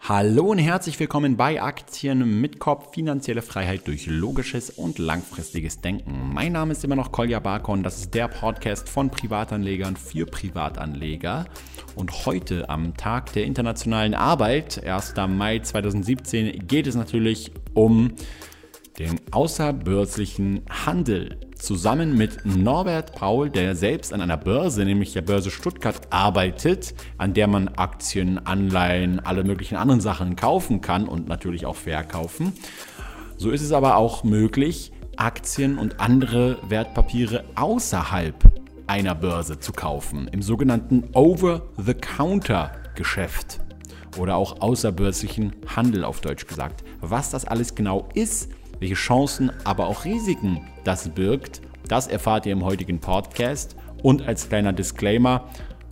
Hallo und herzlich willkommen bei Aktien mit Kopf, finanzielle Freiheit durch logisches und langfristiges Denken. Mein Name ist immer noch Kolja Barkon, das ist der Podcast von Privatanlegern für Privatanleger. Und heute am Tag der internationalen Arbeit, 1. Mai 2017, geht es natürlich um den außerbörslichen Handel. Zusammen mit Norbert Paul, der selbst an einer Börse, nämlich der Börse Stuttgart, arbeitet, an der man Aktien, Anleihen, alle möglichen anderen Sachen kaufen kann und natürlich auch verkaufen. So ist es aber auch möglich, Aktien und andere Wertpapiere außerhalb einer Börse zu kaufen, im sogenannten Over-the-Counter-Geschäft oder auch außerbörslichen Handel auf Deutsch gesagt. Was das alles genau ist, welche Chancen, aber auch Risiken das birgt, das erfahrt ihr im heutigen Podcast. Und als kleiner Disclaimer,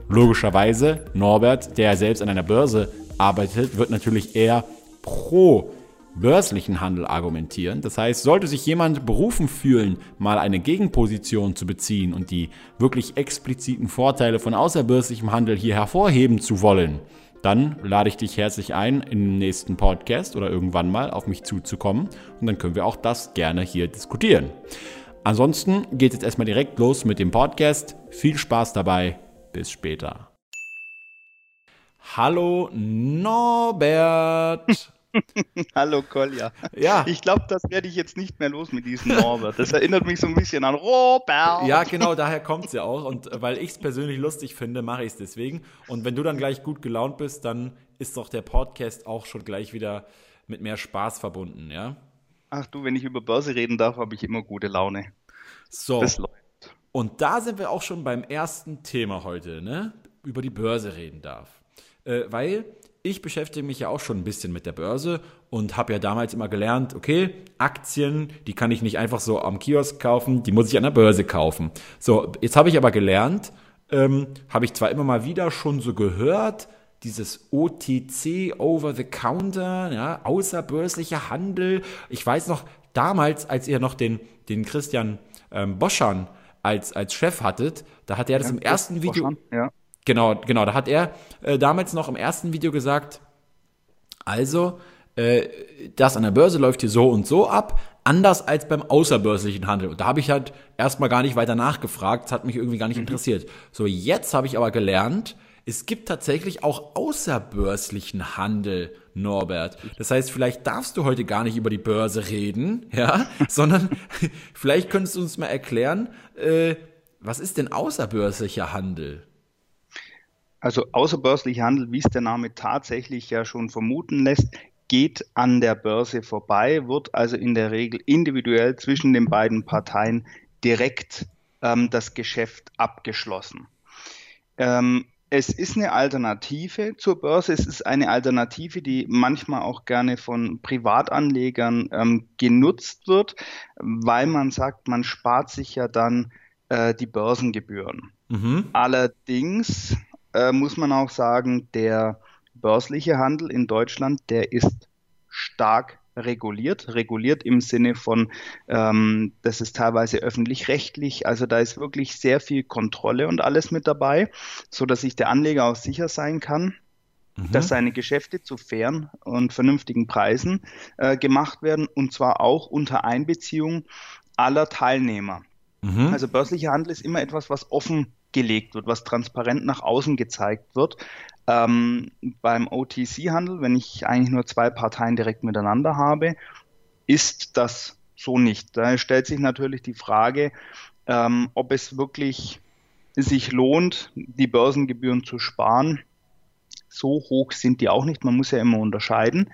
logischerweise, Norbert, der selbst an einer Börse arbeitet, wird natürlich eher pro börslichen Handel argumentieren. Das heißt, sollte sich jemand berufen fühlen, mal eine Gegenposition zu beziehen und die wirklich expliziten Vorteile von außerbörslichem Handel hier hervorheben zu wollen, dann lade ich dich herzlich ein, im nächsten Podcast oder irgendwann mal auf mich zuzukommen und dann können wir auch das gerne hier diskutieren. Ansonsten geht es jetzt erstmal direkt los mit dem Podcast. Viel Spaß dabei. Bis später. Hallo Norbert. Hallo Kolja. Ja. Ich glaube, das werde ich jetzt nicht mehr los mit diesem Norbert. Das erinnert mich so ein bisschen an Robert. Ja, genau, daher kommt es ja auch. Und weil ich es persönlich lustig finde, mache ich es deswegen. Und wenn du dann gleich gut gelaunt bist, dann ist doch der Podcast auch schon gleich wieder mit mehr Spaß verbunden, ja? Ach du, wenn ich über Börse reden darf, habe ich immer gute Laune. So. Das läuft. Und da sind wir auch schon beim ersten Thema heute, ne? Über die Börse reden darf. Äh, weil ich beschäftige mich ja auch schon ein bisschen mit der Börse und habe ja damals immer gelernt, okay, Aktien, die kann ich nicht einfach so am Kiosk kaufen, die muss ich an der Börse kaufen. So, jetzt habe ich aber gelernt, ähm, habe ich zwar immer mal wieder schon so gehört, dieses OTC, Over the Counter, ja, außerbörslicher Handel. Ich weiß noch, damals, als ihr noch den, den Christian ähm, Boschan als, als Chef hattet, da hat er das ja, im ersten Video. Boschan, ja Genau, genau. Da hat er äh, damals noch im ersten Video gesagt, also, äh, das an der Börse läuft hier so und so ab, anders als beim außerbörslichen Handel. Und da habe ich halt erstmal gar nicht weiter nachgefragt, das hat mich irgendwie gar nicht mhm. interessiert. So, jetzt habe ich aber gelernt, es gibt tatsächlich auch außerbörslichen Handel, Norbert. Das heißt, vielleicht darfst du heute gar nicht über die Börse reden, ja, sondern vielleicht könntest du uns mal erklären, äh, was ist denn außerbörslicher Handel? Also außerbörslicher Handel, wie es der Name tatsächlich ja schon vermuten lässt, geht an der Börse vorbei, wird also in der Regel individuell zwischen den beiden Parteien direkt ähm, das Geschäft abgeschlossen. Ähm, es ist eine Alternative zur Börse. Es ist eine Alternative, die manchmal auch gerne von Privatanlegern ähm, genutzt wird, weil man sagt, man spart sich ja dann äh, die Börsengebühren. Mhm. Allerdings äh, muss man auch sagen, der börsliche Handel in Deutschland, der ist stark reguliert. Reguliert im Sinne von, ähm, das ist teilweise öffentlich-rechtlich. Also da ist wirklich sehr viel Kontrolle und alles mit dabei, so dass sich der Anleger auch sicher sein kann, mhm. dass seine Geschäfte zu fairen und vernünftigen Preisen äh, gemacht werden und zwar auch unter Einbeziehung aller Teilnehmer. Mhm. Also börslicher Handel ist immer etwas, was offen gelegt wird, was transparent nach außen gezeigt wird. Ähm, beim OTC-Handel, wenn ich eigentlich nur zwei Parteien direkt miteinander habe, ist das so nicht. Da stellt sich natürlich die Frage, ähm, ob es wirklich sich lohnt, die Börsengebühren zu sparen. So hoch sind die auch nicht. Man muss ja immer unterscheiden.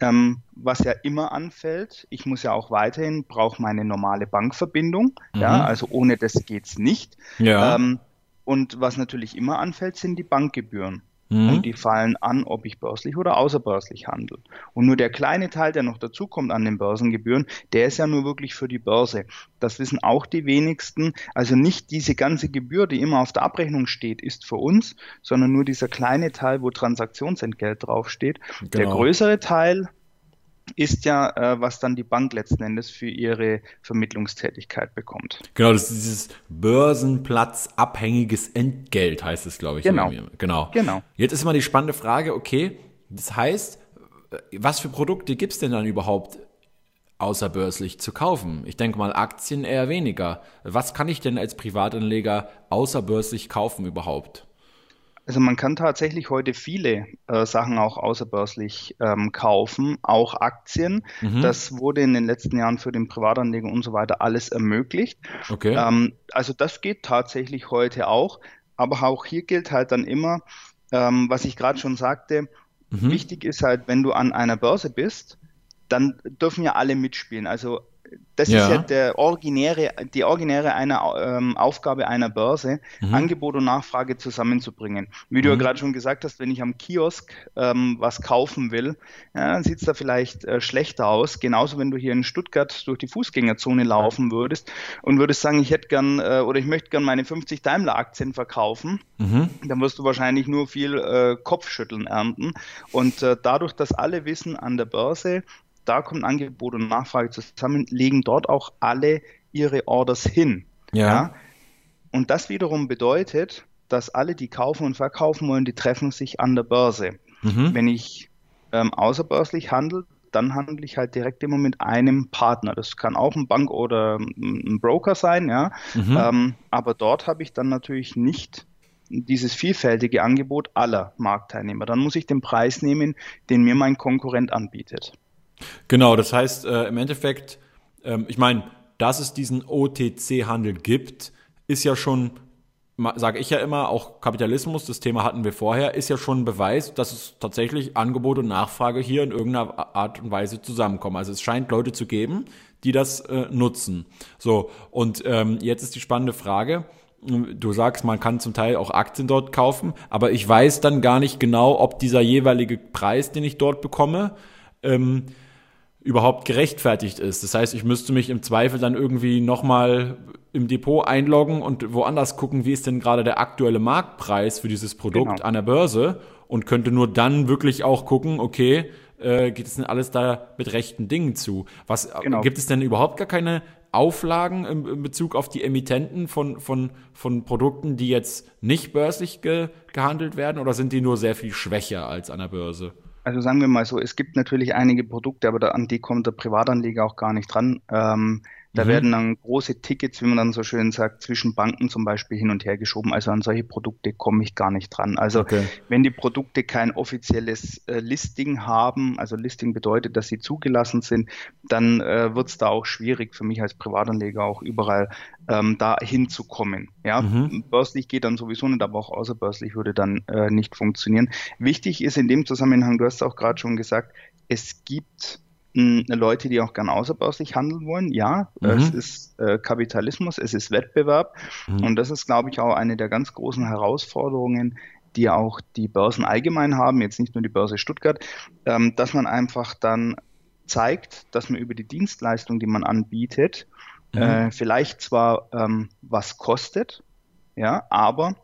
Ähm, was ja immer anfällt, ich muss ja auch weiterhin, brauche meine normale Bankverbindung. Mhm. Ja, also ohne das geht es nicht. Ja. Ähm, und was natürlich immer anfällt, sind die Bankgebühren. Mhm. Und die fallen an, ob ich börslich oder außerbörslich handle. Und nur der kleine Teil, der noch dazukommt an den Börsengebühren, der ist ja nur wirklich für die Börse. Das wissen auch die wenigsten. Also nicht diese ganze Gebühr, die immer auf der Abrechnung steht, ist für uns, sondern nur dieser kleine Teil, wo Transaktionsentgelt draufsteht. Genau. Der größere Teil ist ja, äh, was dann die Bank letzten Endes für ihre Vermittlungstätigkeit bekommt. Genau, das ist dieses börsenplatzabhängiges Entgelt, heißt es, glaube ich. Genau. Genau. genau. Jetzt ist immer die spannende Frage, okay, das heißt, was für Produkte gibt es denn dann überhaupt außerbörslich zu kaufen? Ich denke mal, Aktien eher weniger. Was kann ich denn als Privatanleger außerbörslich kaufen überhaupt? Also man kann tatsächlich heute viele äh, Sachen auch außerbörslich ähm, kaufen, auch Aktien. Mhm. Das wurde in den letzten Jahren für den Privatanleger und so weiter alles ermöglicht. Okay. Ähm, also das geht tatsächlich heute auch. Aber auch hier gilt halt dann immer, ähm, was ich gerade schon sagte, mhm. wichtig ist halt, wenn du an einer Börse bist, dann dürfen ja alle mitspielen. Also das ja. ist ja der originäre, die originäre eine, ähm, Aufgabe einer Börse, mhm. Angebot und Nachfrage zusammenzubringen. Wie mhm. du ja mhm. gerade schon gesagt hast, wenn ich am Kiosk ähm, was kaufen will, ja, dann sieht es da vielleicht äh, schlechter aus. Genauso, wenn du hier in Stuttgart durch die Fußgängerzone laufen würdest und würdest sagen, ich hätte gern äh, oder ich möchte gern meine 50 Daimler-Aktien verkaufen, mhm. dann wirst du wahrscheinlich nur viel äh, Kopfschütteln ernten. Und äh, dadurch, dass alle wissen an der Börse, da kommt Angebot und Nachfrage zusammen, legen dort auch alle ihre Orders hin. Ja. ja. Und das wiederum bedeutet, dass alle, die kaufen und verkaufen wollen, die treffen sich an der Börse. Mhm. Wenn ich ähm, außerbörslich handle, dann handle ich halt direkt immer mit einem Partner. Das kann auch ein Bank oder ein Broker sein, ja. Mhm. Ähm, aber dort habe ich dann natürlich nicht dieses vielfältige Angebot aller Marktteilnehmer. Dann muss ich den Preis nehmen, den mir mein Konkurrent anbietet. Genau, das heißt äh, im Endeffekt, ähm, ich meine, dass es diesen OTC-Handel gibt, ist ja schon, sage ich ja immer, auch Kapitalismus, das Thema hatten wir vorher, ist ja schon ein Beweis, dass es tatsächlich Angebot und Nachfrage hier in irgendeiner Art und Weise zusammenkommen. Also es scheint Leute zu geben, die das äh, nutzen. So, und ähm, jetzt ist die spannende Frage, Du sagst, man kann zum Teil auch Aktien dort kaufen, aber ich weiß dann gar nicht genau, ob dieser jeweilige Preis, den ich dort bekomme, ähm, überhaupt gerechtfertigt ist. Das heißt, ich müsste mich im Zweifel dann irgendwie nochmal im Depot einloggen und woanders gucken, wie ist denn gerade der aktuelle Marktpreis für dieses Produkt genau. an der Börse und könnte nur dann wirklich auch gucken, okay, äh, geht es denn alles da mit rechten Dingen zu? Was genau. gibt es denn überhaupt gar keine Auflagen im, in Bezug auf die Emittenten von, von, von Produkten, die jetzt nicht börslich ge, gehandelt werden, oder sind die nur sehr viel schwächer als an der Börse? Also sagen wir mal so, es gibt natürlich einige Produkte, aber da, an die kommt der Privatanleger auch gar nicht dran. Ähm, da mhm. werden dann große Tickets, wie man dann so schön sagt, zwischen Banken zum Beispiel hin und her geschoben. Also an solche Produkte komme ich gar nicht dran. Also okay. wenn die Produkte kein offizielles äh, Listing haben, also Listing bedeutet, dass sie zugelassen sind, dann äh, wird es da auch schwierig für mich als Privatanleger auch überall ähm, da hinzukommen. Ja, mhm. börslich geht dann sowieso nicht, aber auch außerbörslich würde dann äh, nicht funktionieren. Wichtig ist in dem Zusammenhang, du hast auch gerade schon gesagt, es gibt Leute, die auch gern außerbörslich handeln wollen. Ja, mhm. es ist äh, Kapitalismus, es ist Wettbewerb. Mhm. Und das ist, glaube ich, auch eine der ganz großen Herausforderungen, die auch die Börsen allgemein haben, jetzt nicht nur die Börse Stuttgart, ähm, dass man einfach dann zeigt, dass man über die Dienstleistung, die man anbietet, mhm. äh, vielleicht zwar ähm, was kostet, ja, aber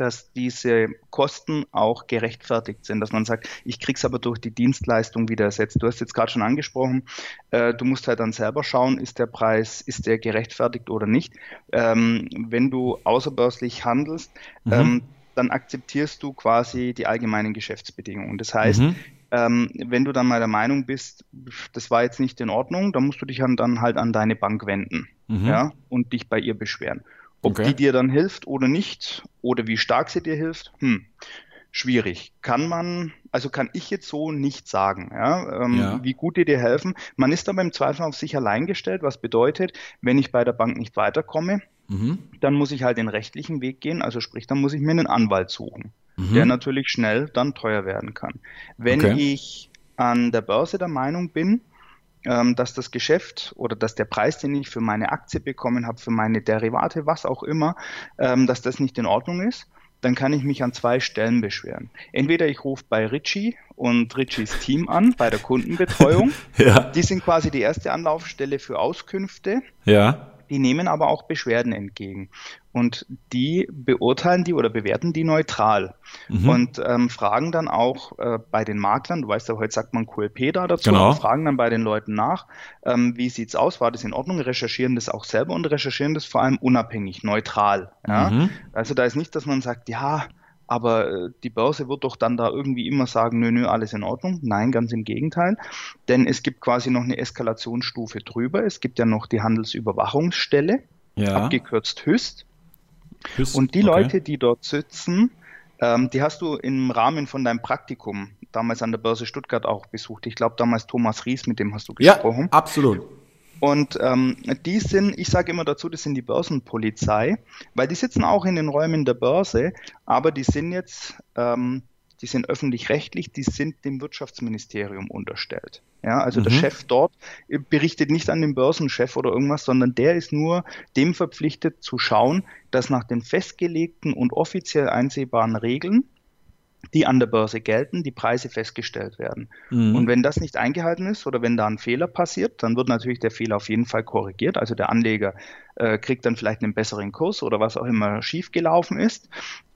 dass diese Kosten auch gerechtfertigt sind, dass man sagt, ich krieg's aber durch die Dienstleistung wieder ersetzt. Du hast jetzt gerade schon angesprochen, äh, du musst halt dann selber schauen, ist der Preis, ist der gerechtfertigt oder nicht. Ähm, wenn du außerbörslich handelst, mhm. ähm, dann akzeptierst du quasi die allgemeinen Geschäftsbedingungen. Das heißt, mhm. Ähm, wenn du dann mal der Meinung bist, das war jetzt nicht in Ordnung, dann musst du dich dann halt an deine Bank wenden mhm. ja, und dich bei ihr beschweren. Ob okay. die dir dann hilft oder nicht, oder wie stark sie dir hilft, hm, schwierig. Kann man, also kann ich jetzt so nicht sagen, ja, ähm, ja. wie gut die dir helfen. Man ist aber im Zweifel auf sich allein gestellt, was bedeutet, wenn ich bei der Bank nicht weiterkomme, mhm. dann muss ich halt den rechtlichen Weg gehen, also sprich, dann muss ich mir einen Anwalt suchen, mhm. der natürlich schnell dann teuer werden kann. Wenn okay. ich an der Börse der Meinung bin, dass das Geschäft oder dass der Preis, den ich für meine Aktie bekommen habe, für meine Derivate, was auch immer, ähm, dass das nicht in Ordnung ist, dann kann ich mich an zwei Stellen beschweren. Entweder ich rufe bei Ritchie und Ritchies Team an, bei der Kundenbetreuung. ja. Die sind quasi die erste Anlaufstelle für Auskünfte. Ja. Die nehmen aber auch Beschwerden entgegen. Und die beurteilen die oder bewerten die neutral. Mhm. Und ähm, fragen dann auch äh, bei den Maklern, du weißt ja, heute sagt man QLP da dazu, genau. fragen dann bei den Leuten nach, ähm, wie sieht's aus, war das in Ordnung, recherchieren das auch selber und recherchieren das vor allem unabhängig, neutral. Ja? Mhm. Also da ist nicht, dass man sagt, ja, aber äh, die Börse wird doch dann da irgendwie immer sagen, nö, nö, alles in Ordnung. Nein, ganz im Gegenteil. Denn es gibt quasi noch eine Eskalationsstufe drüber. Es gibt ja noch die Handelsüberwachungsstelle, ja. abgekürzt HÜST. HÜST. Und die okay. Leute, die dort sitzen, ähm, die hast du im Rahmen von deinem Praktikum damals an der Börse Stuttgart auch besucht. Ich glaube damals Thomas Ries, mit dem hast du gesprochen. Ja, absolut. Und ähm, die sind, ich sage immer dazu, das sind die Börsenpolizei, weil die sitzen auch in den Räumen der Börse, aber die sind jetzt, ähm, die sind öffentlich-rechtlich, die sind dem Wirtschaftsministerium unterstellt. Ja, also mhm. der Chef dort berichtet nicht an den Börsenchef oder irgendwas, sondern der ist nur dem verpflichtet zu schauen, dass nach den festgelegten und offiziell einsehbaren Regeln die an der Börse gelten, die Preise festgestellt werden. Mhm. Und wenn das nicht eingehalten ist oder wenn da ein Fehler passiert, dann wird natürlich der Fehler auf jeden Fall korrigiert. Also der Anleger äh, kriegt dann vielleicht einen besseren Kurs oder was auch immer schiefgelaufen ist.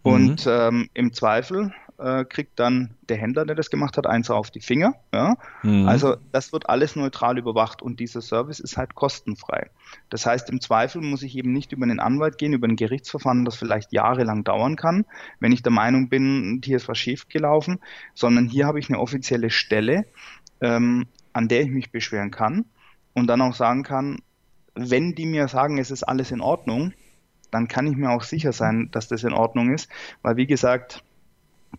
Mhm. Und ähm, im Zweifel äh, kriegt dann der Händler, der das gemacht hat, eins auf die Finger. Ja? Mhm. Also das wird alles neutral überwacht und dieser Service ist halt kostenfrei. Das heißt, im Zweifel muss ich eben nicht über einen Anwalt gehen, über ein Gerichtsverfahren, das vielleicht jahrelang dauern kann, wenn ich der Meinung bin, hier ist was schiefgelaufen, sondern hier habe ich eine offizielle Stelle, ähm, an der ich mich beschweren kann und dann auch sagen kann, wenn die mir sagen, es ist alles in Ordnung, dann kann ich mir auch sicher sein, dass das in Ordnung ist, weil wie gesagt,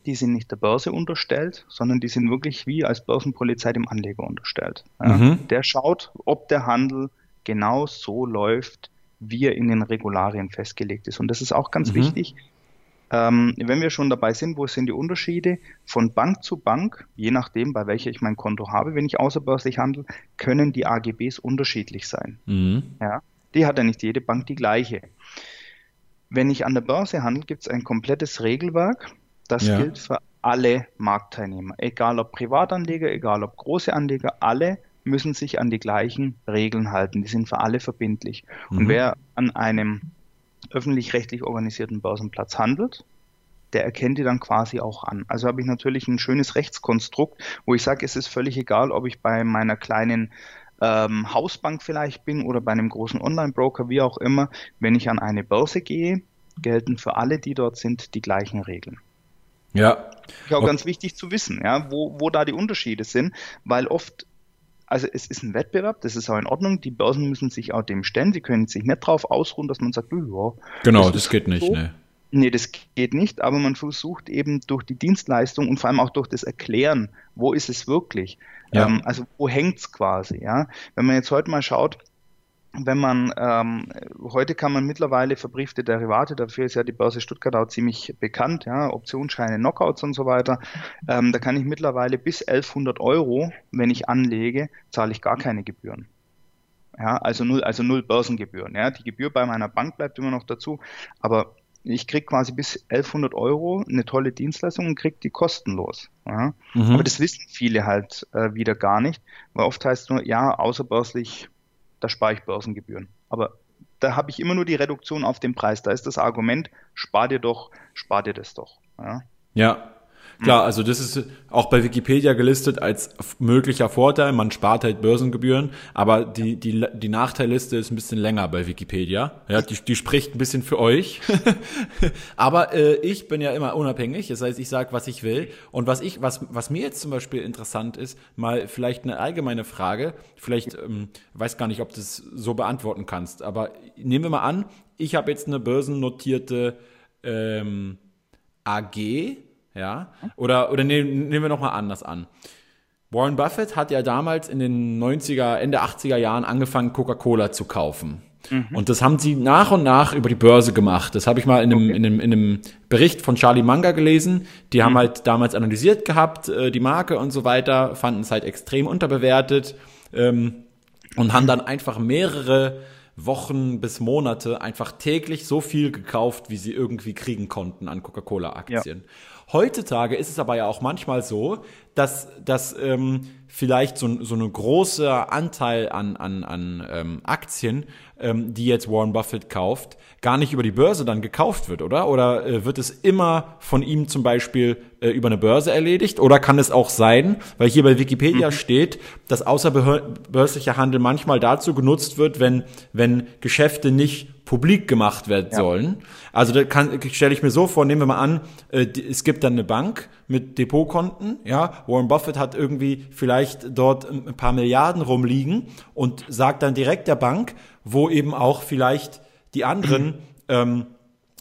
die sind nicht der Börse unterstellt, sondern die sind wirklich wie als Börsenpolizei dem Anleger unterstellt. Ja, mhm. Der schaut, ob der Handel genau so läuft, wie er in den Regularien festgelegt ist. Und das ist auch ganz mhm. wichtig. Ähm, wenn wir schon dabei sind, wo sind die Unterschiede? Von Bank zu Bank, je nachdem, bei welcher ich mein Konto habe, wenn ich außerbörslich handle, können die AGBs unterschiedlich sein. Mhm. Ja, die hat ja nicht jede Bank die gleiche. Wenn ich an der Börse handle, gibt es ein komplettes Regelwerk, das ja. gilt für alle Marktteilnehmer, egal ob Privatanleger, egal ob große Anleger, alle müssen sich an die gleichen Regeln halten. Die sind für alle verbindlich. Mhm. Und wer an einem öffentlich-rechtlich organisierten Börsenplatz handelt, der erkennt die dann quasi auch an. Also habe ich natürlich ein schönes Rechtskonstrukt, wo ich sage, es ist völlig egal, ob ich bei meiner kleinen ähm, Hausbank vielleicht bin oder bei einem großen Online-Broker, wie auch immer. Wenn ich an eine Börse gehe, gelten für alle, die dort sind, die gleichen Regeln. Ja. Ist auch ganz wichtig zu wissen, ja, wo, wo da die Unterschiede sind, weil oft also es ist ein Wettbewerb, das ist auch in Ordnung. Die Börsen müssen sich auch dem stellen. Sie können sich nicht darauf ausruhen, dass man sagt, ja. Genau, das, das geht nicht, so. ne? Nee, das geht nicht, aber man versucht eben durch die Dienstleistung und vor allem auch durch das Erklären, wo ist es wirklich? Ja. Ähm, also wo hängt es quasi, ja? Wenn man jetzt heute mal schaut, wenn man ähm, heute kann man mittlerweile verbriefte Derivate, dafür ist ja die Börse Stuttgart auch ziemlich bekannt, ja, Optionsscheine, Knockouts und so weiter. Ähm, da kann ich mittlerweile bis 1100 Euro, wenn ich anlege, zahle ich gar keine Gebühren. Ja, also null, also null Börsengebühren. Ja, die Gebühr bei meiner Bank bleibt immer noch dazu, aber ich kriege quasi bis 1100 Euro eine tolle Dienstleistung und kriege die kostenlos. Ja. Mhm. Aber das wissen viele halt äh, wieder gar nicht, weil oft heißt es nur, ja, außerbörslich da spare ich Börsengebühren. Aber da habe ich immer nur die Reduktion auf den Preis. Da ist das Argument, spar dir doch, spar dir das doch. Ja, ja Klar, also das ist auch bei Wikipedia gelistet als möglicher Vorteil. Man spart halt Börsengebühren, aber die, die, die Nachteilliste ist ein bisschen länger bei Wikipedia. Ja, die, die spricht ein bisschen für euch. aber äh, ich bin ja immer unabhängig. Das heißt, ich sage, was ich will. Und was ich, was, was mir jetzt zum Beispiel interessant ist, mal vielleicht eine allgemeine Frage. Vielleicht ähm, weiß gar nicht, ob du das so beantworten kannst. Aber nehmen wir mal an, ich habe jetzt eine börsennotierte ähm, AG ja? Oder, oder nehmen, nehmen wir nochmal anders an. Warren Buffett hat ja damals in den 90er, Ende 80er Jahren angefangen, Coca-Cola zu kaufen. Mhm. Und das haben sie nach und nach über die Börse gemacht. Das habe ich mal in einem, okay. in, einem, in einem Bericht von Charlie Manga gelesen. Die mhm. haben halt damals analysiert gehabt, äh, die Marke und so weiter, fanden es halt extrem unterbewertet ähm, und haben dann einfach mehrere Wochen bis Monate einfach täglich so viel gekauft, wie sie irgendwie kriegen konnten an Coca-Cola-Aktien. Ja. Heutzutage ist es aber ja auch manchmal so, dass, dass ähm, vielleicht so, so ein großer Anteil an, an, an ähm, Aktien, ähm, die jetzt Warren Buffett kauft, gar nicht über die Börse dann gekauft wird, oder? Oder äh, wird es immer von ihm zum Beispiel äh, über eine Börse erledigt? Oder kann es auch sein, weil hier bei Wikipedia mhm. steht, dass außerbörslicher Handel manchmal dazu genutzt wird, wenn, wenn Geschäfte nicht publik gemacht werden ja. sollen. Also da stelle ich mir so vor, nehmen wir mal an, äh, es gibt dann eine Bank mit Depotkonten, ja, Warren Buffett hat irgendwie vielleicht dort ein paar Milliarden rumliegen und sagt dann direkt der Bank, wo eben auch vielleicht die anderen ähm,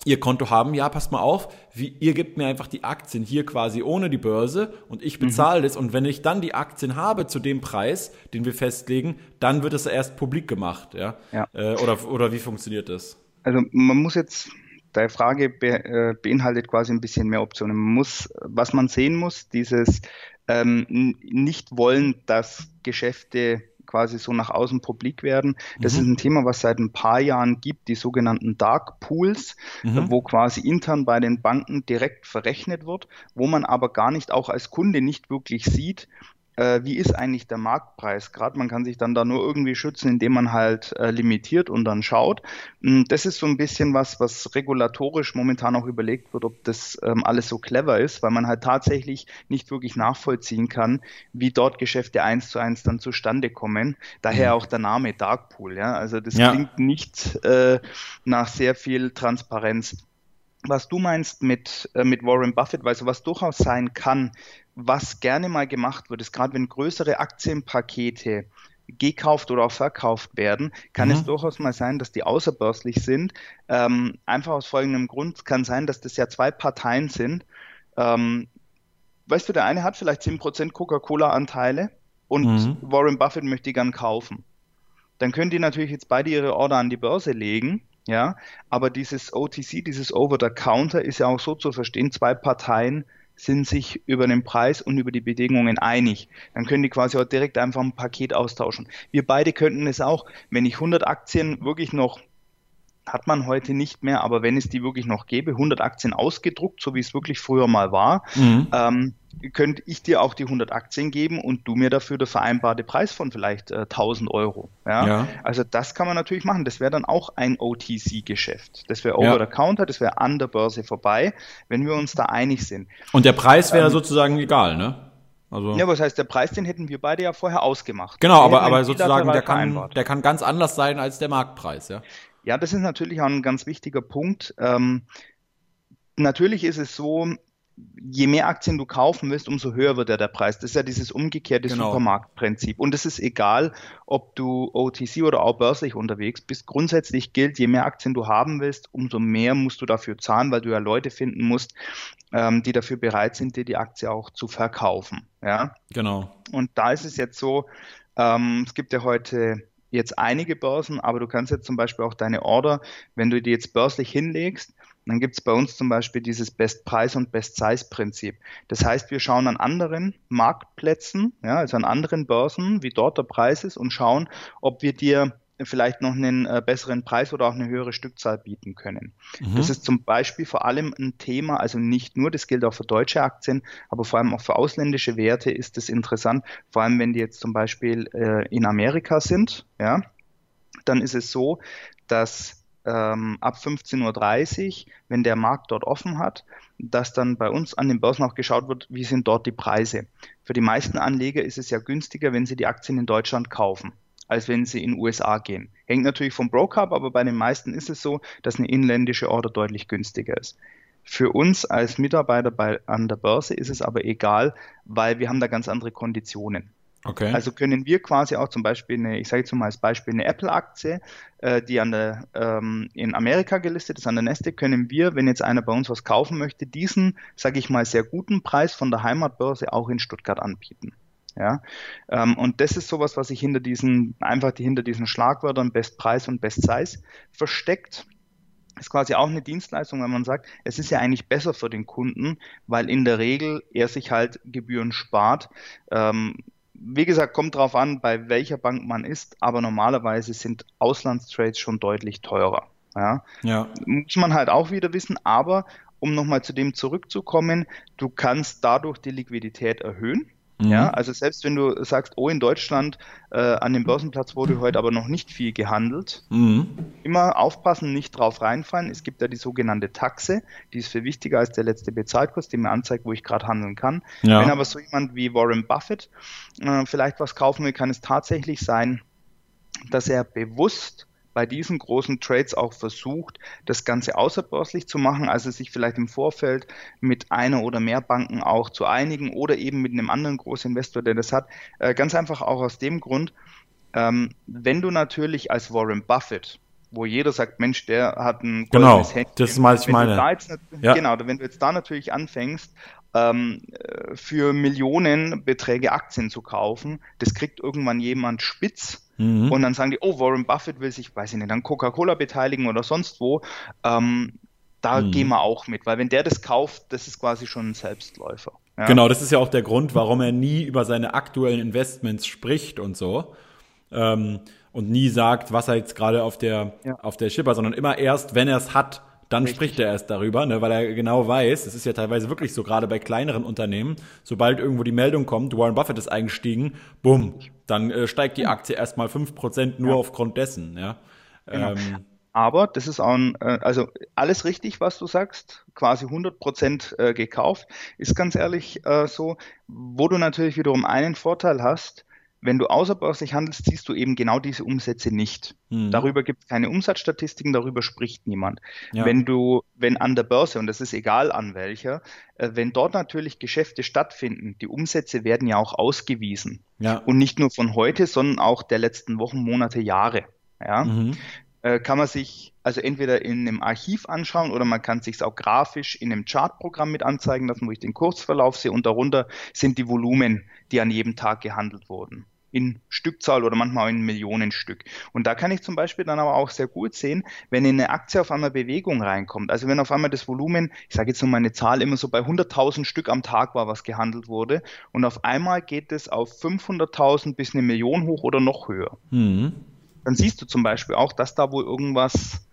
ihr Konto haben, ja, passt mal auf, wie, ihr gebt mir einfach die Aktien hier quasi ohne die Börse und ich bezahle mhm. das. Und wenn ich dann die Aktien habe zu dem Preis, den wir festlegen, dann wird es erst publik gemacht, ja. ja. Äh, oder, oder wie funktioniert das? Also man muss jetzt, deine Frage be, äh, beinhaltet quasi ein bisschen mehr Optionen. Man muss, was man sehen muss, dieses ähm, nicht wollen, dass Geschäfte quasi so nach außen publik werden. Das mhm. ist ein Thema, was seit ein paar Jahren gibt, die sogenannten Dark Pools, mhm. wo quasi intern bei den Banken direkt verrechnet wird, wo man aber gar nicht auch als Kunde nicht wirklich sieht, äh, wie ist eigentlich der Marktpreis? Gerade man kann sich dann da nur irgendwie schützen, indem man halt äh, limitiert und dann schaut. Hm, das ist so ein bisschen was, was regulatorisch momentan auch überlegt wird, ob das ähm, alles so clever ist, weil man halt tatsächlich nicht wirklich nachvollziehen kann, wie dort Geschäfte eins zu eins dann zustande kommen. Daher mhm. auch der Name Darkpool. Ja? Also das ja. klingt nicht äh, nach sehr viel Transparenz was du meinst mit, äh, mit Warren Buffett, weil sowas durchaus sein kann, was gerne mal gemacht wird, ist gerade wenn größere Aktienpakete gekauft oder auch verkauft werden, kann mhm. es durchaus mal sein, dass die außerbörslich sind. Ähm, einfach aus folgendem Grund kann sein, dass das ja zwei Parteien sind. Ähm, weißt du, der eine hat vielleicht 10% Coca-Cola-Anteile und mhm. Warren Buffett möchte die gern kaufen. Dann können die natürlich jetzt beide ihre Order an die Börse legen ja, aber dieses OTC, dieses Over the Counter ist ja auch so zu verstehen, zwei Parteien sind sich über den Preis und über die Bedingungen einig. Dann können die quasi auch direkt einfach ein Paket austauschen. Wir beide könnten es auch, wenn ich 100 Aktien wirklich noch hat man heute nicht mehr, aber wenn es die wirklich noch gäbe, 100 Aktien ausgedruckt, so wie es wirklich früher mal war, mhm. ähm, könnte ich dir auch die 100 Aktien geben und du mir dafür der vereinbarte Preis von vielleicht äh, 1000 Euro. Ja? ja? Also das kann man natürlich machen. Das wäre dann auch ein OTC-Geschäft. Das wäre over ja. the counter, das wäre an der Börse vorbei, wenn wir uns da einig sind. Und der Preis wäre ähm, sozusagen egal, ne? Also ja, was heißt, der Preis, den hätten wir beide ja vorher ausgemacht. Genau, aber, aber sozusagen, der kann, der kann ganz anders sein als der Marktpreis, ja? Ja, das ist natürlich auch ein ganz wichtiger Punkt. Ähm, natürlich ist es so, je mehr Aktien du kaufen willst, umso höher wird ja der Preis. Das ist ja dieses umgekehrte genau. Supermarktprinzip. Und es ist egal, ob du OTC oder auch börslich unterwegs bist. Grundsätzlich gilt, je mehr Aktien du haben willst, umso mehr musst du dafür zahlen, weil du ja Leute finden musst, ähm, die dafür bereit sind, dir die Aktie auch zu verkaufen. Ja, genau. Und da ist es jetzt so, ähm, es gibt ja heute jetzt einige Börsen, aber du kannst jetzt zum Beispiel auch deine Order, wenn du die jetzt börslich hinlegst, dann gibt es bei uns zum Beispiel dieses Best Price und Best Size Prinzip. Das heißt, wir schauen an anderen Marktplätzen, ja, also an anderen Börsen, wie dort der Preis ist und schauen, ob wir dir vielleicht noch einen äh, besseren Preis oder auch eine höhere Stückzahl bieten können. Mhm. Das ist zum Beispiel vor allem ein Thema, also nicht nur, das gilt auch für deutsche Aktien, aber vor allem auch für ausländische Werte ist es interessant, vor allem wenn die jetzt zum Beispiel äh, in Amerika sind, ja, dann ist es so, dass ähm, ab 15.30 Uhr, wenn der Markt dort offen hat, dass dann bei uns an den Börsen auch geschaut wird, wie sind dort die Preise. Für die meisten Anleger ist es ja günstiger, wenn sie die Aktien in Deutschland kaufen, als wenn sie in den USA gehen. Hängt natürlich vom Broker ab, aber bei den meisten ist es so, dass eine inländische Order deutlich günstiger ist. Für uns als Mitarbeiter bei, an der Börse ist es aber egal, weil wir haben da ganz andere Konditionen. Okay. Also können wir quasi auch zum Beispiel eine, ich sage jetzt mal als Beispiel eine Apple-Aktie, äh, die an der, ähm, in Amerika gelistet ist, an der Neste, können wir, wenn jetzt einer bei uns was kaufen möchte, diesen, sage ich mal, sehr guten Preis von der Heimatbörse auch in Stuttgart anbieten. Ja, ähm, und das ist sowas, was sich hinter diesen, einfach die, hinter diesen Schlagwörtern Best Preis und Best Size versteckt ist quasi auch eine Dienstleistung, wenn man sagt, es ist ja eigentlich besser für den Kunden, weil in der Regel er sich halt Gebühren spart. Ähm, wie gesagt, kommt drauf an, bei welcher Bank man ist, aber normalerweise sind Auslandstrades schon deutlich teurer. Ja? ja. Muss man halt auch wieder wissen, aber um nochmal zu dem zurückzukommen, du kannst dadurch die Liquidität erhöhen. Mhm. Ja, also selbst wenn du sagst, oh, in Deutschland äh, an dem Börsenplatz wurde heute aber noch nicht viel gehandelt, mhm. immer aufpassen, nicht drauf reinfallen. Es gibt ja die sogenannte Taxe, die ist viel wichtiger als der letzte Bezahlkurs, die mir anzeigt, wo ich gerade handeln kann. Ja. Wenn aber so jemand wie Warren Buffett äh, vielleicht was kaufen will, kann es tatsächlich sein, dass er bewusst bei diesen großen Trades auch versucht, das Ganze außerbörslich zu machen, also sich vielleicht im Vorfeld mit einer oder mehr Banken auch zu einigen oder eben mit einem anderen Großinvestor, der das hat. Äh, ganz einfach auch aus dem Grund, ähm, wenn du natürlich als Warren Buffett wo jeder sagt, Mensch, der hat ein genau, Händchen. das ist was ich meine. Jetzt, ja. Genau, wenn du jetzt da natürlich anfängst, ähm, für Millionen Beträge Aktien zu kaufen, das kriegt irgendwann jemand spitz mhm. und dann sagen die, oh, Warren Buffett will sich, weiß ich nicht, an Coca-Cola beteiligen oder sonst wo. Ähm, da mhm. gehen wir auch mit, weil wenn der das kauft, das ist quasi schon ein Selbstläufer. Ja? Genau, das ist ja auch der Grund, warum er nie über seine aktuellen Investments spricht und so. Ähm, und nie sagt, was er jetzt gerade auf der, ja. auf der Schipper, sondern immer erst, wenn er es hat, dann Richtig. spricht er erst darüber, ne, weil er genau weiß, es ist ja teilweise wirklich so, gerade bei kleineren Unternehmen, sobald irgendwo die Meldung kommt, Warren Buffett ist eingestiegen, bumm, dann äh, steigt die Aktie erstmal 5% nur ja. aufgrund dessen. Ja. Genau. Ähm, aber das ist auch ein, äh, also alles richtig, was du sagst, quasi 100 Prozent äh, gekauft, ist ganz ehrlich äh, so, wo du natürlich wiederum einen Vorteil hast, wenn du außerbörslich handelst, siehst du eben genau diese Umsätze nicht. Mhm. Darüber gibt es keine Umsatzstatistiken, darüber spricht niemand. Ja. Wenn du, wenn an der Börse, und das ist egal an welcher, äh, wenn dort natürlich Geschäfte stattfinden, die Umsätze werden ja auch ausgewiesen. Ja. Und nicht nur von heute, sondern auch der letzten Wochen, Monate, Jahre. Ja. Mhm. Äh, kann man sich also entweder in einem Archiv anschauen oder man kann sich auch grafisch in einem Chartprogramm mit anzeigen lassen, wo ich den Kursverlauf sehe und darunter sind die Volumen, die an jedem Tag gehandelt wurden in Stückzahl oder manchmal in Millionenstück. Und da kann ich zum Beispiel dann aber auch sehr gut sehen, wenn in eine Aktie auf einmal Bewegung reinkommt. Also wenn auf einmal das Volumen, ich sage jetzt nur meine Zahl, immer so bei 100.000 Stück am Tag war, was gehandelt wurde. Und auf einmal geht es auf 500.000 bis eine Million hoch oder noch höher. Mhm. Dann siehst du zum Beispiel auch, dass da wohl irgendwas,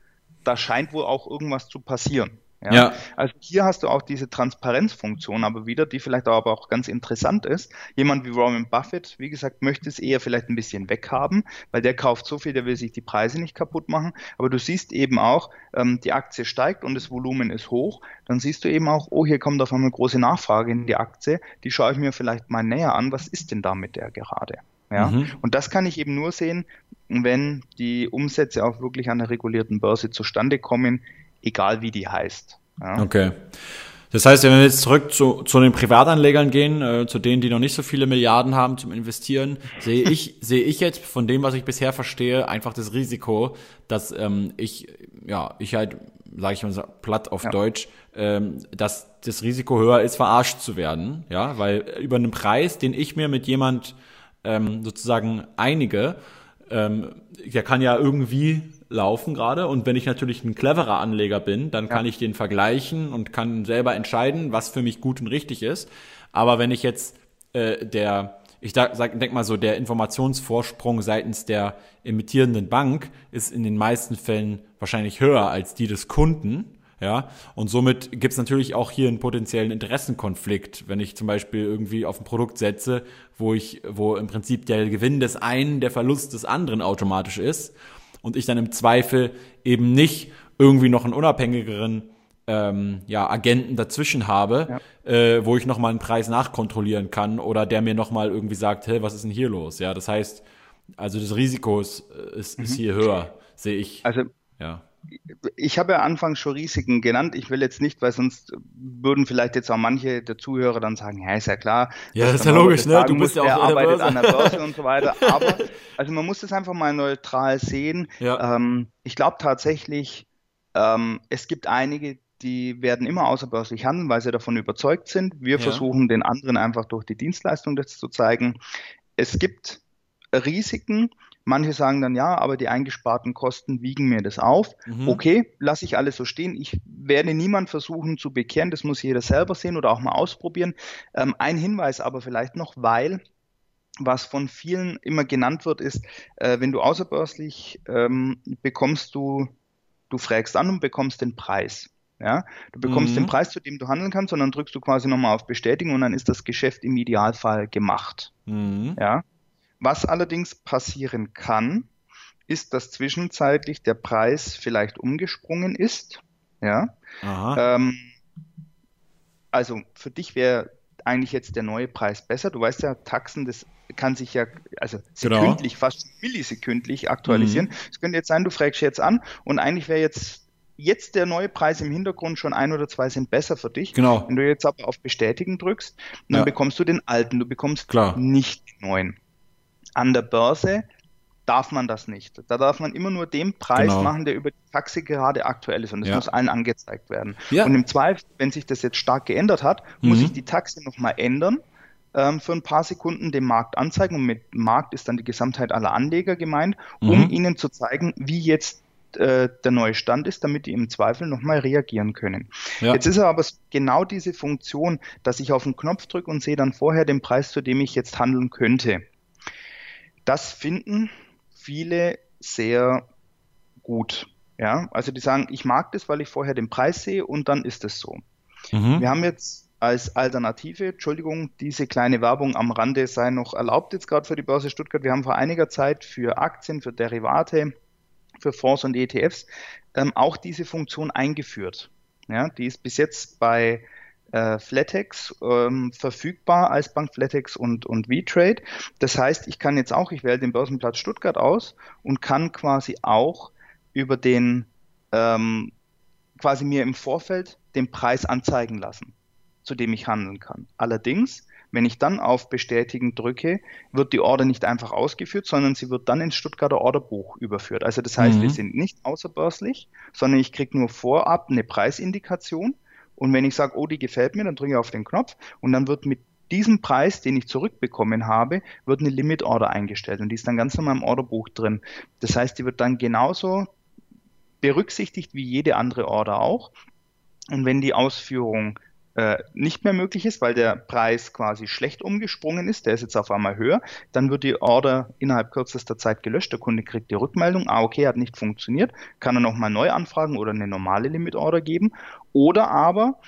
da scheint wohl auch irgendwas zu passieren. Ja? ja? Also hier hast du auch diese Transparenzfunktion, aber wieder, die vielleicht aber auch ganz interessant ist. Jemand wie Warren Buffett, wie gesagt, möchte es eher vielleicht ein bisschen weghaben, weil der kauft so viel, der will sich die Preise nicht kaputt machen. Aber du siehst eben auch, ähm, die Aktie steigt und das Volumen ist hoch. Dann siehst du eben auch, oh, hier kommt auf einmal große Nachfrage in die Aktie. Die schaue ich mir vielleicht mal näher an. Was ist denn da mit der gerade? Ja? Mhm. Und das kann ich eben nur sehen, wenn die Umsätze auch wirklich an der regulierten Börse zustande kommen, egal wie die heißt. Ja. Okay. Das heißt, wenn wir jetzt zurück zu, zu den Privatanlegern gehen, äh, zu denen, die noch nicht so viele Milliarden haben zum Investieren, sehe ich, sehe ich jetzt von dem, was ich bisher verstehe, einfach das Risiko, dass ähm, ich, ja, ich halt, sage ich mal so platt auf ja. Deutsch, ähm, dass das Risiko höher ist, verarscht zu werden, ja, weil über einen Preis, den ich mir mit jemand ähm, sozusagen einige, ähm, der kann ja irgendwie laufen gerade. Und wenn ich natürlich ein cleverer Anleger bin, dann ja. kann ich den vergleichen und kann selber entscheiden, was für mich gut und richtig ist. Aber wenn ich jetzt äh, der, ich sag, denk mal so, der Informationsvorsprung seitens der emittierenden Bank ist in den meisten Fällen wahrscheinlich höher als die des Kunden. Ja, und somit gibt es natürlich auch hier einen potenziellen Interessenkonflikt, wenn ich zum Beispiel irgendwie auf ein Produkt setze, wo ich, wo im Prinzip der Gewinn des einen der Verlust des anderen automatisch ist und ich dann im Zweifel eben nicht irgendwie noch einen unabhängigeren ähm, ja, Agenten dazwischen habe, ja. äh, wo ich nochmal einen Preis nachkontrollieren kann oder der mir nochmal irgendwie sagt, hey, was ist denn hier los? Ja, das heißt, also das Risiko ist, ist, mhm. ist hier höher, sehe ich. Also ja ich habe ja anfangs schon Risiken genannt. Ich will jetzt nicht, weil sonst würden vielleicht jetzt auch manche der Zuhörer dann sagen, ja, ist ja klar. Ja, das ist ja logisch, ne? Du bist ja auch der arbeitet an der Börse und so weiter. Aber, also man muss das einfach mal neutral sehen. Ja. Ähm, ich glaube tatsächlich, ähm, es gibt einige, die werden immer außerbörslich handeln, weil sie davon überzeugt sind. Wir ja. versuchen den anderen einfach durch die Dienstleistung das zu zeigen. Es gibt Risiken, Manche sagen dann, ja, aber die eingesparten Kosten wiegen mir das auf. Mhm. Okay, lasse ich alles so stehen. Ich werde niemand versuchen zu bekehren. Das muss jeder selber sehen oder auch mal ausprobieren. Ähm, ein Hinweis aber vielleicht noch, weil was von vielen immer genannt wird, ist, äh, wenn du außerbörslich ähm, bekommst du, du fragst an und bekommst den Preis. Ja, du bekommst mhm. den Preis, zu dem du handeln kannst, und dann drückst du quasi nochmal auf Bestätigen und dann ist das Geschäft im Idealfall gemacht. Mhm. Ja, was allerdings passieren kann, ist, dass zwischenzeitlich der Preis vielleicht umgesprungen ist. Ja. Ähm, also für dich wäre eigentlich jetzt der neue Preis besser? Du weißt ja, Taxen, das kann sich ja, also genau. sekündlich, genau. fast millisekündlich aktualisieren. Mhm. Es mhm. könnte jetzt sein, du fragst jetzt an und eigentlich wäre jetzt jetzt der neue Preis im Hintergrund schon ein oder zwei Cent besser für dich. Genau. Wenn du jetzt aber auf Bestätigen drückst, dann ja. bekommst du den alten, du bekommst Klar. nicht den neuen. An der Börse darf man das nicht. Da darf man immer nur den Preis genau. machen, der über die Taxe gerade aktuell ist. Und das ja. muss allen angezeigt werden. Ja. Und im Zweifel, wenn sich das jetzt stark geändert hat, mhm. muss ich die Taxe nochmal ändern ähm, für ein paar Sekunden dem Markt anzeigen. Und mit Markt ist dann die Gesamtheit aller Anleger gemeint, um mhm. ihnen zu zeigen, wie jetzt äh, der neue Stand ist, damit die im Zweifel nochmal reagieren können. Ja. Jetzt ist aber genau diese Funktion, dass ich auf den Knopf drücke und sehe dann vorher den Preis, zu dem ich jetzt handeln könnte. Das finden viele sehr gut. Ja, also die sagen, ich mag das, weil ich vorher den Preis sehe und dann ist es so. Mhm. Wir haben jetzt als Alternative, Entschuldigung, diese kleine Werbung am Rande sei noch erlaubt jetzt gerade für die Börse Stuttgart. Wir haben vor einiger Zeit für Aktien, für Derivate, für Fonds und ETFs ähm, auch diese Funktion eingeführt. Ja, die ist bis jetzt bei äh, Flatex ähm, verfügbar als Bank Flatex und, und V-Trade. Das heißt, ich kann jetzt auch, ich wähle den Börsenplatz Stuttgart aus und kann quasi auch über den, ähm, quasi mir im Vorfeld den Preis anzeigen lassen, zu dem ich handeln kann. Allerdings, wenn ich dann auf Bestätigen drücke, wird die Order nicht einfach ausgeführt, sondern sie wird dann ins Stuttgarter Orderbuch überführt. Also das heißt, mhm. wir sind nicht außerbörslich, sondern ich kriege nur vorab eine Preisindikation und wenn ich sage, oh, die gefällt mir, dann drücke ich auf den Knopf und dann wird mit diesem Preis, den ich zurückbekommen habe, wird eine Limit Order eingestellt und die ist dann ganz normal im Orderbuch drin. Das heißt, die wird dann genauso berücksichtigt wie jede andere Order auch. Und wenn die Ausführung äh, nicht mehr möglich ist, weil der Preis quasi schlecht umgesprungen ist, der ist jetzt auf einmal höher, dann wird die Order innerhalb kürzester Zeit gelöscht. Der Kunde kriegt die Rückmeldung, ah, okay, hat nicht funktioniert, kann er nochmal neu anfragen oder eine normale Limit-Order geben. Oder aber,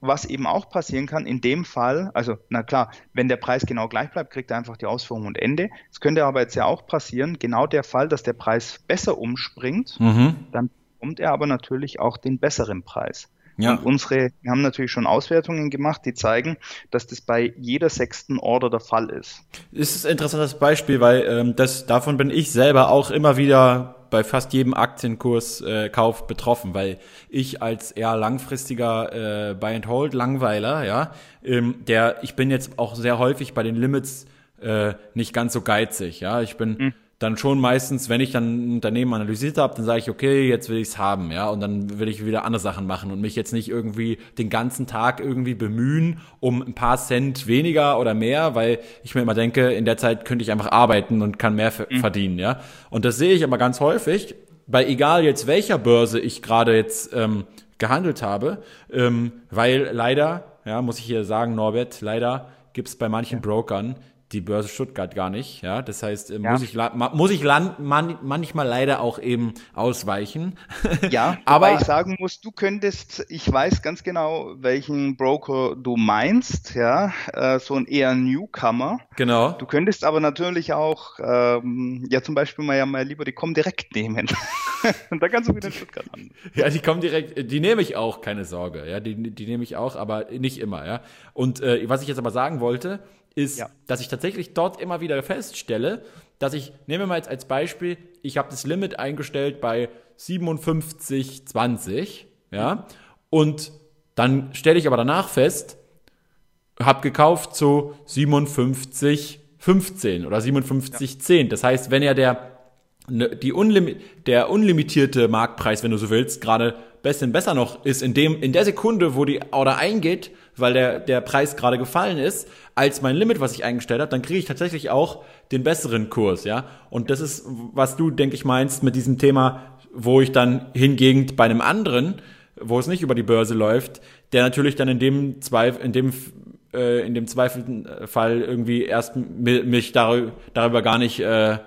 was eben auch passieren kann, in dem Fall, also na klar, wenn der Preis genau gleich bleibt, kriegt er einfach die Ausführung und Ende. Es könnte aber jetzt ja auch passieren, genau der Fall, dass der Preis besser umspringt, mhm. dann bekommt er aber natürlich auch den besseren Preis. Ja. Und unsere, wir haben natürlich schon Auswertungen gemacht, die zeigen, dass das bei jeder sechsten Order der Fall ist. Das ist ein interessantes Beispiel, weil ähm, das, davon bin ich selber auch immer wieder bei fast jedem Aktienkurskauf äh, betroffen, weil ich als eher langfristiger äh, Buy and Hold Langweiler, ja, ähm, der ich bin jetzt auch sehr häufig bei den Limits äh, nicht ganz so geizig, ja, ich bin mhm dann schon meistens, wenn ich dann ein Unternehmen analysiert habe, dann sage ich, okay, jetzt will ich es haben, ja, und dann will ich wieder andere Sachen machen und mich jetzt nicht irgendwie den ganzen Tag irgendwie bemühen um ein paar Cent weniger oder mehr, weil ich mir immer denke, in der Zeit könnte ich einfach arbeiten und kann mehr mhm. verdienen, ja. Und das sehe ich aber ganz häufig, bei egal jetzt welcher Börse ich gerade jetzt ähm, gehandelt habe, ähm, weil leider, ja, muss ich hier sagen, Norbert, leider gibt es bei manchen Brokern die Börse Stuttgart gar nicht. Ja, das heißt, äh, ja. muss ich muss ich land, man, manchmal leider auch eben ausweichen. Ja, aber ich sagen muss, du könntest, ich weiß ganz genau, welchen Broker du meinst. Ja, äh, so ein eher Newcomer. Genau. Du könntest aber natürlich auch, ähm, ja, zum Beispiel mal ja mal lieber die direkt nehmen. Und da kannst du wieder in Stuttgart an. Ja, die kommen direkt, die nehme ich auch, keine Sorge. Ja, die, die nehme ich auch, aber nicht immer. Ja. Und äh, was ich jetzt aber sagen wollte ist, ja. dass ich tatsächlich dort immer wieder feststelle, dass ich, nehmen wir mal jetzt als Beispiel, ich habe das Limit eingestellt bei 57,20, ja, und dann stelle ich aber danach fest, habe gekauft zu 57,15 oder 57,10. Ja. Das heißt, wenn ja der, ne, die Unlim der unlimitierte Marktpreis, wenn du so willst, gerade bisschen besser noch ist, in dem, in der Sekunde, wo die Order eingeht, weil der, der Preis gerade gefallen ist, als mein Limit, was ich eingestellt habe, dann kriege ich tatsächlich auch den besseren Kurs, ja. Und das ist, was du, denke ich, meinst mit diesem Thema, wo ich dann hingegen bei einem anderen, wo es nicht über die Börse läuft, der natürlich dann in dem Zweifel, in dem äh, in dem Zweifelfall irgendwie erst mich darüber, darüber gar nicht äh,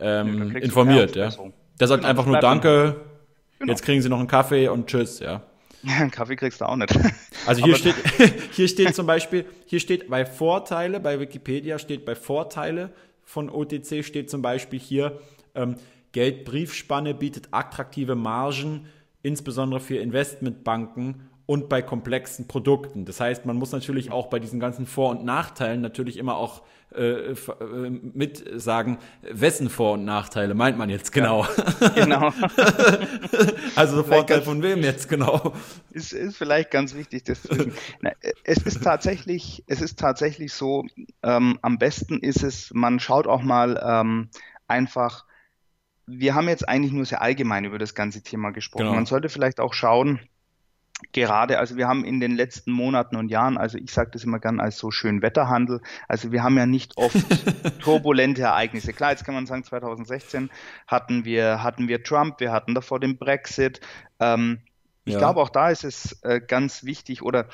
ähm, informiert, ja. Der sagt genau, einfach nur Danke, genau. jetzt kriegen Sie noch einen Kaffee und Tschüss, ja. Einen Kaffee kriegst du auch nicht. Also hier steht, hier steht zum Beispiel, hier steht bei Vorteile, bei Wikipedia steht bei Vorteile von OTC steht zum Beispiel hier, ähm, Geldbriefspanne bietet attraktive Margen, insbesondere für Investmentbanken und bei komplexen Produkten. Das heißt, man muss natürlich auch bei diesen ganzen Vor- und Nachteilen natürlich immer auch äh, äh, mit sagen, wessen Vor- und Nachteile meint man jetzt genau? Ja, genau. also Vorteil von wem jetzt genau? Ist, ist vielleicht ganz wichtig, das zu wissen. es ist tatsächlich, es ist tatsächlich so, ähm, am besten ist es, man schaut auch mal ähm, einfach, wir haben jetzt eigentlich nur sehr allgemein über das ganze Thema gesprochen. Genau. Man sollte vielleicht auch schauen, gerade, also wir haben in den letzten Monaten und Jahren, also ich sage das immer gern als so schön Wetterhandel, also wir haben ja nicht oft turbulente Ereignisse. Klar, jetzt kann man sagen, 2016 hatten wir, hatten wir Trump, wir hatten davor den Brexit. Ähm, ich ja. glaube, auch da ist es äh, ganz wichtig oder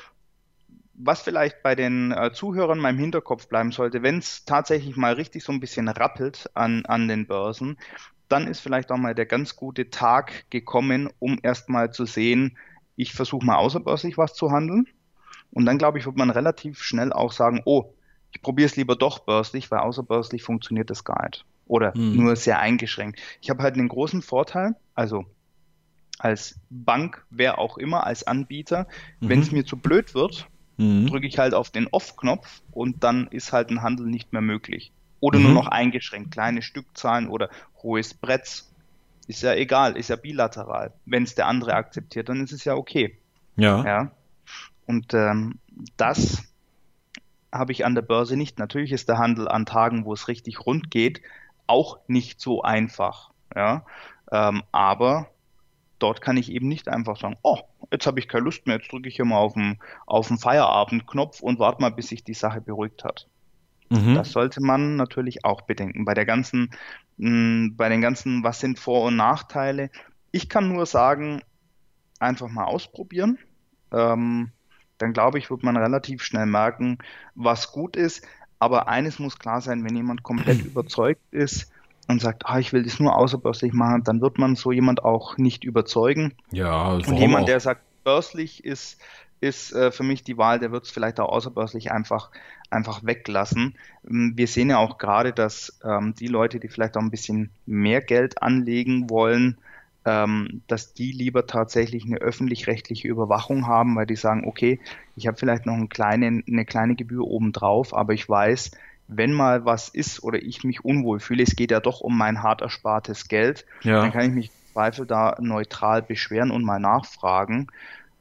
was vielleicht bei den äh, Zuhörern mal im Hinterkopf bleiben sollte, wenn es tatsächlich mal richtig so ein bisschen rappelt an, an den Börsen, dann ist vielleicht auch mal der ganz gute Tag gekommen, um erstmal zu sehen, ich versuche mal außerbörslich was zu handeln. Und dann, glaube ich, wird man relativ schnell auch sagen, oh, ich probiere es lieber doch börslich, weil außerbörslich funktioniert das gar nicht. Oder hm. nur sehr eingeschränkt. Ich habe halt einen großen Vorteil, also als Bank, wer auch immer, als Anbieter, mhm. wenn es mir zu blöd wird, mhm. drücke ich halt auf den Off-Knopf und dann ist halt ein Handel nicht mehr möglich. Oder mhm. nur noch eingeschränkt, kleine Stückzahlen oder hohes Brett ist ja egal, ist ja bilateral. Wenn es der andere akzeptiert, dann ist es ja okay. Ja. ja? Und ähm, das habe ich an der Börse nicht. Natürlich ist der Handel an Tagen, wo es richtig rund geht, auch nicht so einfach. Ja? Ähm, aber dort kann ich eben nicht einfach sagen, oh, jetzt habe ich keine Lust mehr, jetzt drücke ich hier mal auf den, auf den Feierabendknopf und warte mal, bis sich die Sache beruhigt hat. Mhm. Das sollte man natürlich auch bedenken. Bei der ganzen, mh, hm, bei den ganzen, was sind Vor- und Nachteile? Ich kann nur sagen, einfach mal ausprobieren. Ähm, dann glaube ich, wird man relativ schnell merken, was gut ist. Aber eines muss klar sein, wenn jemand komplett überzeugt ist und sagt, ah, ich will das nur außerbörslich machen, dann wird man so jemand auch nicht überzeugen. Ja, und jemand, auch? der sagt, börslich ist ist äh, für mich die Wahl, der wird es vielleicht auch außerbörslich einfach, einfach weglassen. Ähm, wir sehen ja auch gerade, dass ähm, die Leute, die vielleicht auch ein bisschen mehr Geld anlegen wollen, ähm, dass die lieber tatsächlich eine öffentlich-rechtliche Überwachung haben, weil die sagen, okay, ich habe vielleicht noch eine kleine, eine kleine Gebühr obendrauf, aber ich weiß, wenn mal was ist oder ich mich unwohl fühle, es geht ja doch um mein hart erspartes Geld, ja. dann kann ich mich im Zweifel da neutral beschweren und mal nachfragen.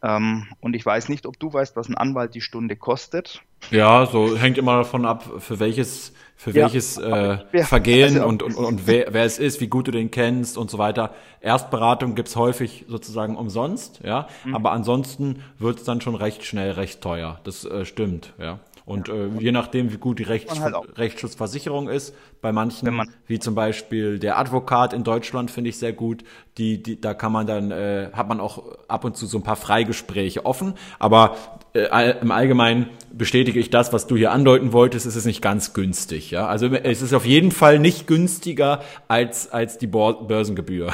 Ähm, und ich weiß nicht, ob du weißt, was ein Anwalt die Stunde kostet. Ja, so hängt immer davon ab, für welches, für ja, welches äh, ja, Vergehen also und, und, und wer, wer es ist, wie gut du den kennst und so weiter. Erstberatung gibt's häufig sozusagen umsonst, ja. Mhm. Aber ansonsten wird's dann schon recht schnell recht teuer. Das äh, stimmt, ja. Und äh, je nachdem, wie gut die Rechts halt Rechtsschutzversicherung ist, bei manchen, wie zum Beispiel der Advokat in Deutschland, finde ich sehr gut. Die, die, da kann man dann, äh, hat man auch ab und zu so ein paar Freigespräche offen. Aber äh, im Allgemeinen bestätige ich das, was du hier andeuten wolltest, es ist nicht ganz günstig. Ja? Also es ist auf jeden Fall nicht günstiger als, als die Börsengebühr.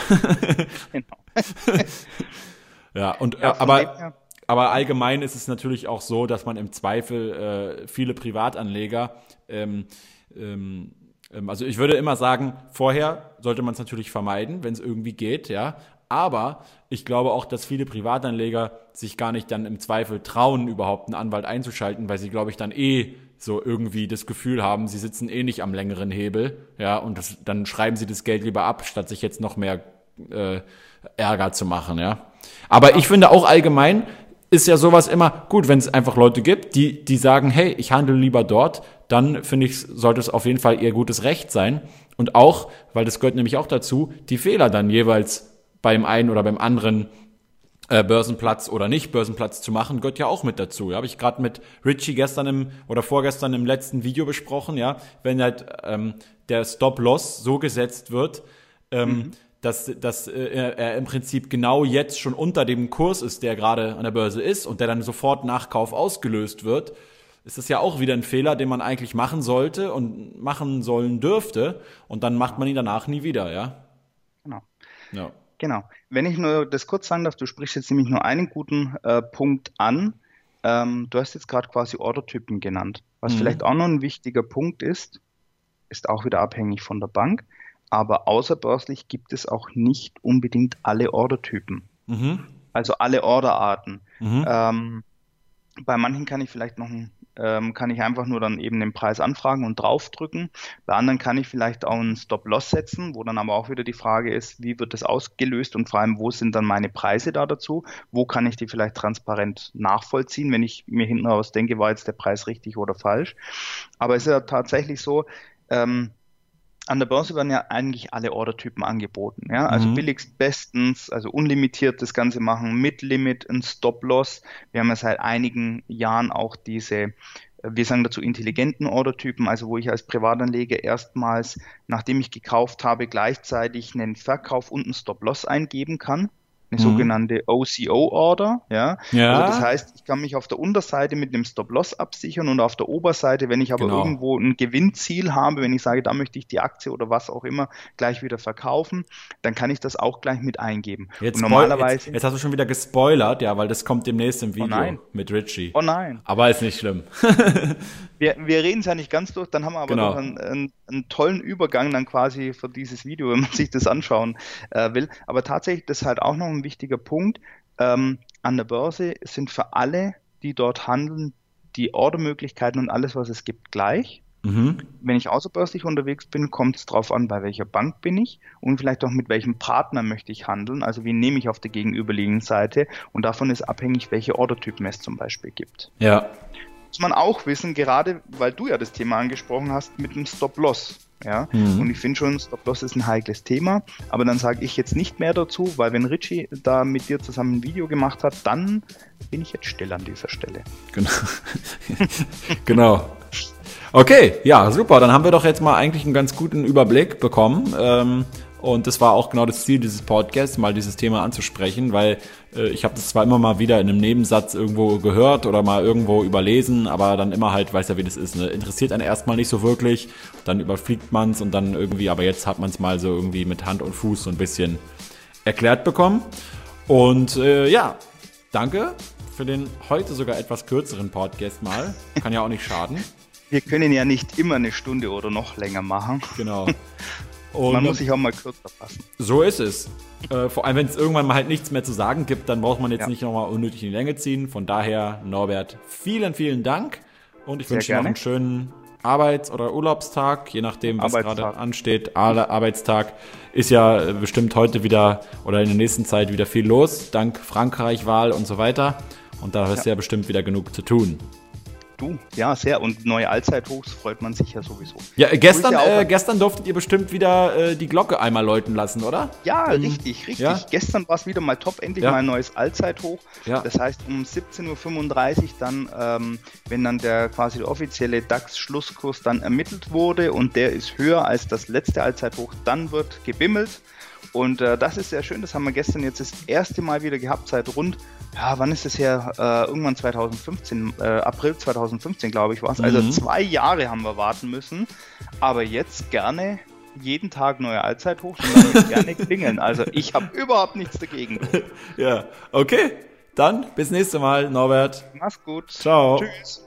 genau. ja, und ja, aber aber allgemein ist es natürlich auch so, dass man im Zweifel äh, viele Privatanleger, ähm, ähm, ähm, also ich würde immer sagen, vorher sollte man es natürlich vermeiden, wenn es irgendwie geht, ja. Aber ich glaube auch, dass viele Privatanleger sich gar nicht dann im Zweifel trauen, überhaupt einen Anwalt einzuschalten, weil sie, glaube ich, dann eh so irgendwie das Gefühl haben, sie sitzen eh nicht am längeren Hebel, ja, und das, dann schreiben sie das Geld lieber ab, statt sich jetzt noch mehr äh, Ärger zu machen, ja. Aber ich finde auch allgemein, ist ja sowas immer gut, wenn es einfach Leute gibt, die, die sagen, hey, ich handle lieber dort, dann finde ich, sollte es auf jeden Fall ihr gutes Recht sein. Und auch, weil das gehört nämlich auch dazu, die Fehler dann jeweils beim einen oder beim anderen äh, Börsenplatz oder nicht Börsenplatz zu machen, gehört ja auch mit dazu. Ja, habe ich gerade mit Richie gestern im oder vorgestern im letzten Video besprochen, ja, wenn halt ähm, der Stop-Loss so gesetzt wird, ähm, mhm dass, dass äh, er im Prinzip genau jetzt schon unter dem Kurs ist, der gerade an der Börse ist und der dann sofort nach Kauf ausgelöst wird, ist das ja auch wieder ein Fehler, den man eigentlich machen sollte und machen sollen dürfte und dann macht man ihn danach nie wieder, ja? Genau. Ja. Genau. Wenn ich nur das kurz sagen darf, du sprichst jetzt nämlich nur einen guten äh, Punkt an. Ähm, du hast jetzt gerade quasi Ordertypen genannt. Was mhm. vielleicht auch noch ein wichtiger Punkt ist, ist auch wieder abhängig von der Bank aber außerbörslich gibt es auch nicht unbedingt alle Ordertypen. Mhm. Also alle Orderarten. Mhm. Ähm, bei manchen kann ich vielleicht noch ein ähm, kann ich einfach nur dann eben den Preis anfragen und draufdrücken. Bei anderen kann ich vielleicht auch einen Stop-Loss setzen, wo dann aber auch wieder die Frage ist, wie wird das ausgelöst und vor allem, wo sind dann meine Preise da dazu? Wo kann ich die vielleicht transparent nachvollziehen, wenn ich mir hinten raus denke, war jetzt der Preis richtig oder falsch? Aber es ist ja tatsächlich so, ähm, an der Börse werden ja eigentlich alle Ordertypen angeboten. Ja? Also mhm. billigst bestens, also unlimitiert das Ganze machen, mit Limit, ein Stop-Loss. Wir haben ja seit einigen Jahren auch diese, wir sagen dazu intelligenten Ordertypen, also wo ich als Privatanleger erstmals, nachdem ich gekauft habe, gleichzeitig einen Verkauf und einen Stop-Loss eingeben kann eine mhm. sogenannte OCO-Order. Ja? ja. Also das heißt, ich kann mich auf der Unterseite mit einem Stop-Loss absichern und auf der Oberseite, wenn ich aber genau. irgendwo ein Gewinnziel habe, wenn ich sage, da möchte ich die Aktie oder was auch immer gleich wieder verkaufen, dann kann ich das auch gleich mit eingeben. Jetzt, normalerweise, jetzt, jetzt, hast du schon wieder gespoilert, ja, weil das kommt demnächst im oh Video oh mit Richie. Oh nein. Aber ist nicht schlimm. wir, wir reden es ja nicht ganz durch, dann haben wir aber genau. noch einen, einen, einen, tollen Übergang dann quasi für dieses Video, wenn man sich das anschauen äh, will. Aber tatsächlich, das ist halt auch noch ein wichtiger Punkt. Ähm, an der Börse sind für alle, die dort handeln, die Ordermöglichkeiten und alles, was es gibt, gleich. Mhm. Wenn ich außerbörslich unterwegs bin, kommt es darauf an, bei welcher Bank bin ich und vielleicht auch mit welchem Partner möchte ich handeln. Also wie nehme ich auf der gegenüberliegenden Seite und davon ist abhängig, welche Ordertypen es zum Beispiel gibt. Ja. Muss man auch wissen, gerade weil du ja das Thema angesprochen hast mit dem Stop-Loss. Ja, mhm. und ich finde schon, Stop-Loss ist ein heikles Thema, aber dann sage ich jetzt nicht mehr dazu, weil wenn Richie da mit dir zusammen ein Video gemacht hat, dann bin ich jetzt still an dieser Stelle. Genau. genau. Okay, ja, super. Dann haben wir doch jetzt mal eigentlich einen ganz guten Überblick bekommen. Ähm, und das war auch genau das Ziel dieses Podcasts, mal dieses Thema anzusprechen, weil äh, ich habe das zwar immer mal wieder in einem Nebensatz irgendwo gehört oder mal irgendwo überlesen, aber dann immer halt, weiß ja, wie das ist, ne? interessiert einen erstmal nicht so wirklich, dann überfliegt man es und dann irgendwie, aber jetzt hat man es mal so irgendwie mit Hand und Fuß so ein bisschen erklärt bekommen. Und äh, ja, danke für den heute sogar etwas kürzeren Podcast mal. Kann ja auch nicht schaden. Wir können ja nicht immer eine Stunde oder noch länger machen. Genau. Und man muss sich auch mal kürzer fassen. So ist es. Äh, vor allem, wenn es irgendwann mal halt nichts mehr zu sagen gibt, dann braucht man jetzt ja. nicht nochmal unnötig in die Länge ziehen. Von daher, Norbert, vielen, vielen Dank. Und ich wünsche dir noch einen schönen Arbeits- oder Urlaubstag, je nachdem, was gerade ansteht. Arbeitstag ist ja äh, bestimmt heute wieder oder in der nächsten Zeit wieder viel los, dank Frankreich-Wahl und so weiter. Und da ist ja. ja bestimmt wieder genug zu tun. Du, ja, sehr. Und neue Allzeithochs freut man sich ja sowieso. Ja, gestern, ja äh, gestern durftet ihr bestimmt wieder äh, die Glocke einmal läuten lassen, oder? Ja, mhm. richtig, richtig. Ja? Gestern war es wieder mal top, endlich ja. mal ein neues Allzeithoch. Ja. Das heißt, um 17.35 Uhr dann, ähm, wenn dann der quasi der offizielle DAX-Schlusskurs dann ermittelt wurde und der ist höher als das letzte Allzeithoch, dann wird gebimmelt. Und äh, das ist sehr schön, das haben wir gestern jetzt das erste Mal wieder gehabt, seit rund, ja, wann ist es her? Äh, irgendwann 2015, äh, April 2015, glaube ich, war es. Also mhm. Also zwei Jahre haben wir warten müssen. Aber jetzt gerne jeden Tag neue Allzeithoch und gerne klingeln. Also ich habe überhaupt nichts dagegen. ja, okay. Dann bis nächste Mal, Norbert. Mach's gut. Ciao. Tschüss.